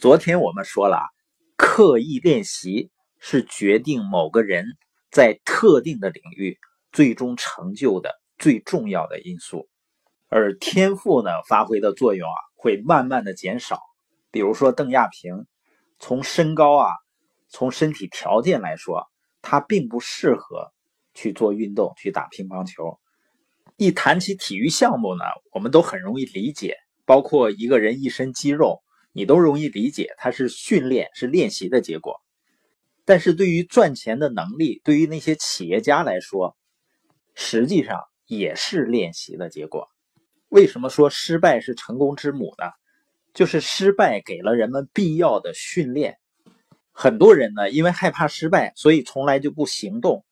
昨天我们说了，刻意练习是决定某个人在特定的领域最终成就的最重要的因素，而天赋呢发挥的作用啊会慢慢的减少。比如说邓亚萍，从身高啊，从身体条件来说，他并不适合去做运动，去打乒乓球。一谈起体育项目呢，我们都很容易理解，包括一个人一身肌肉。你都容易理解，它是训练、是练习的结果。但是对于赚钱的能力，对于那些企业家来说，实际上也是练习的结果。为什么说失败是成功之母呢？就是失败给了人们必要的训练。很多人呢，因为害怕失败，所以从来就不行动，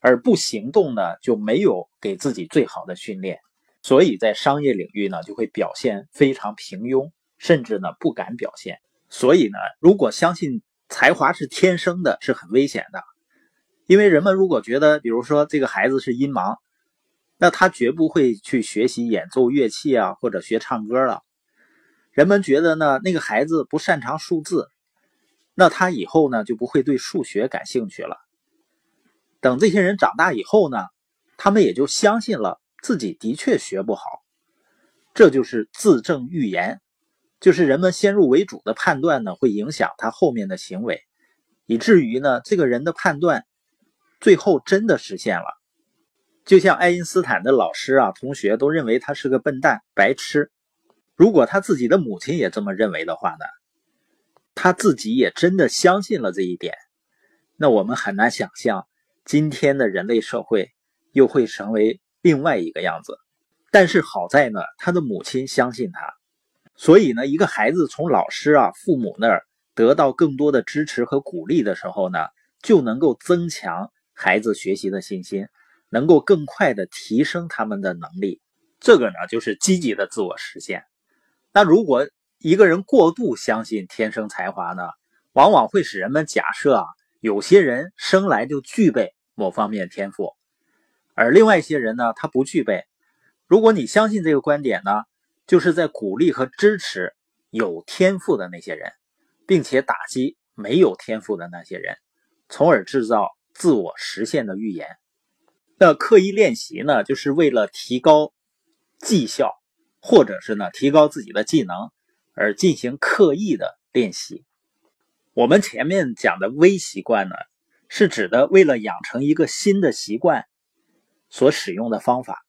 而不行动呢，就没有给自己最好的训练，所以在商业领域呢，就会表现非常平庸。甚至呢不敢表现，所以呢，如果相信才华是天生的，是很危险的。因为人们如果觉得，比如说这个孩子是音盲，那他绝不会去学习演奏乐器啊，或者学唱歌了。人们觉得呢，那个孩子不擅长数字，那他以后呢就不会对数学感兴趣了。等这些人长大以后呢，他们也就相信了自己的确学不好，这就是自证预言。就是人们先入为主的判断呢，会影响他后面的行为，以至于呢，这个人的判断最后真的实现了。就像爱因斯坦的老师啊、同学都认为他是个笨蛋、白痴。如果他自己的母亲也这么认为的话呢，他自己也真的相信了这一点，那我们很难想象今天的人类社会又会成为另外一个样子。但是好在呢，他的母亲相信他。所以呢，一个孩子从老师啊、父母那儿得到更多的支持和鼓励的时候呢，就能够增强孩子学习的信心，能够更快的提升他们的能力。这个呢，就是积极的自我实现。那如果一个人过度相信天生才华呢，往往会使人们假设啊，有些人生来就具备某方面天赋，而另外一些人呢，他不具备。如果你相信这个观点呢？就是在鼓励和支持有天赋的那些人，并且打击没有天赋的那些人，从而制造自我实现的预言。那刻意练习呢，就是为了提高绩效，或者是呢提高自己的技能而进行刻意的练习。我们前面讲的微习惯呢，是指的为了养成一个新的习惯所使用的方法。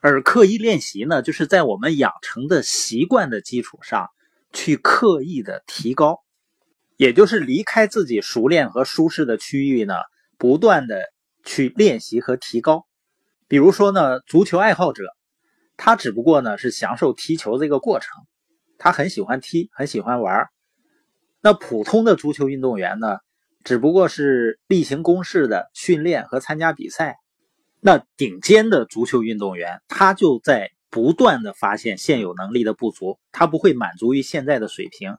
而刻意练习呢，就是在我们养成的习惯的基础上，去刻意的提高，也就是离开自己熟练和舒适的区域呢，不断的去练习和提高。比如说呢，足球爱好者，他只不过呢是享受踢球这个过程，他很喜欢踢，很喜欢玩。那普通的足球运动员呢，只不过是例行公事的训练和参加比赛。那顶尖的足球运动员，他就在不断的发现现有能力的不足，他不会满足于现在的水平，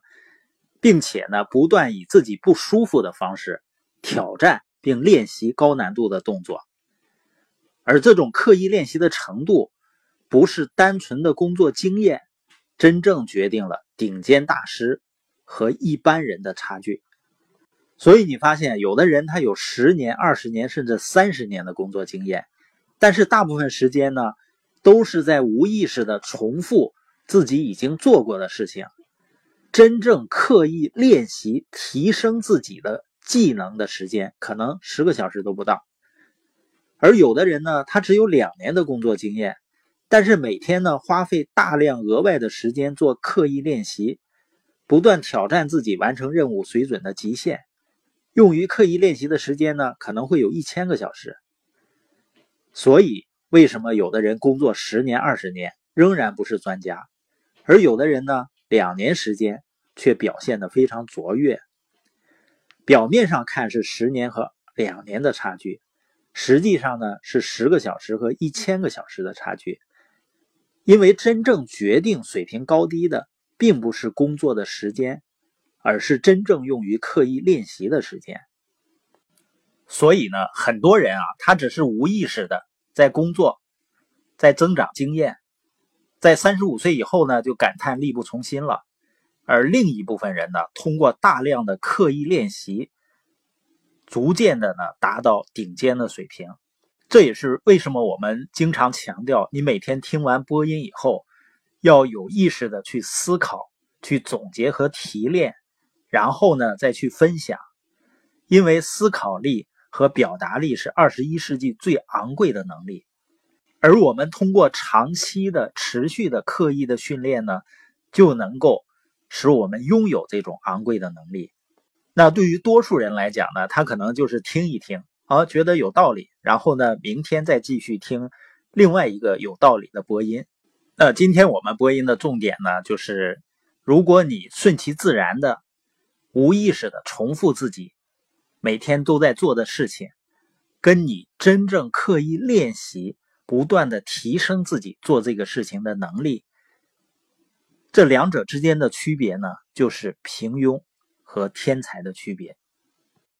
并且呢，不断以自己不舒服的方式挑战并练习高难度的动作。而这种刻意练习的程度，不是单纯的工作经验，真正决定了顶尖大师和一般人的差距。所以你发现，有的人他有十年、二十年甚至三十年的工作经验。但是大部分时间呢，都是在无意识的重复自己已经做过的事情，真正刻意练习提升自己的技能的时间，可能十个小时都不到。而有的人呢，他只有两年的工作经验，但是每天呢，花费大量额外的时间做刻意练习，不断挑战自己完成任务水准的极限，用于刻意练习的时间呢，可能会有一千个小时。所以，为什么有的人工作十年、二十年仍然不是专家，而有的人呢，两年时间却表现得非常卓越？表面上看是十年和两年的差距，实际上呢是十个小时和一千个小时的差距。因为真正决定水平高低的，并不是工作的时间，而是真正用于刻意练习的时间。所以呢，很多人啊，他只是无意识的在工作，在增长经验，在三十五岁以后呢，就感叹力不从心了。而另一部分人呢，通过大量的刻意练习，逐渐的呢达到顶尖的水平。这也是为什么我们经常强调，你每天听完播音以后，要有意识的去思考、去总结和提炼，然后呢再去分享。因为思考力和表达力是二十一世纪最昂贵的能力，而我们通过长期的、持续的、刻意的训练呢，就能够使我们拥有这种昂贵的能力。那对于多数人来讲呢，他可能就是听一听。啊，觉得有道理，然后呢，明天再继续听另外一个有道理的播音。那今天我们播音的重点呢，就是如果你顺其自然的、无意识的重复自己每天都在做的事情，跟你真正刻意练习、不断的提升自己做这个事情的能力，这两者之间的区别呢，就是平庸和天才的区别。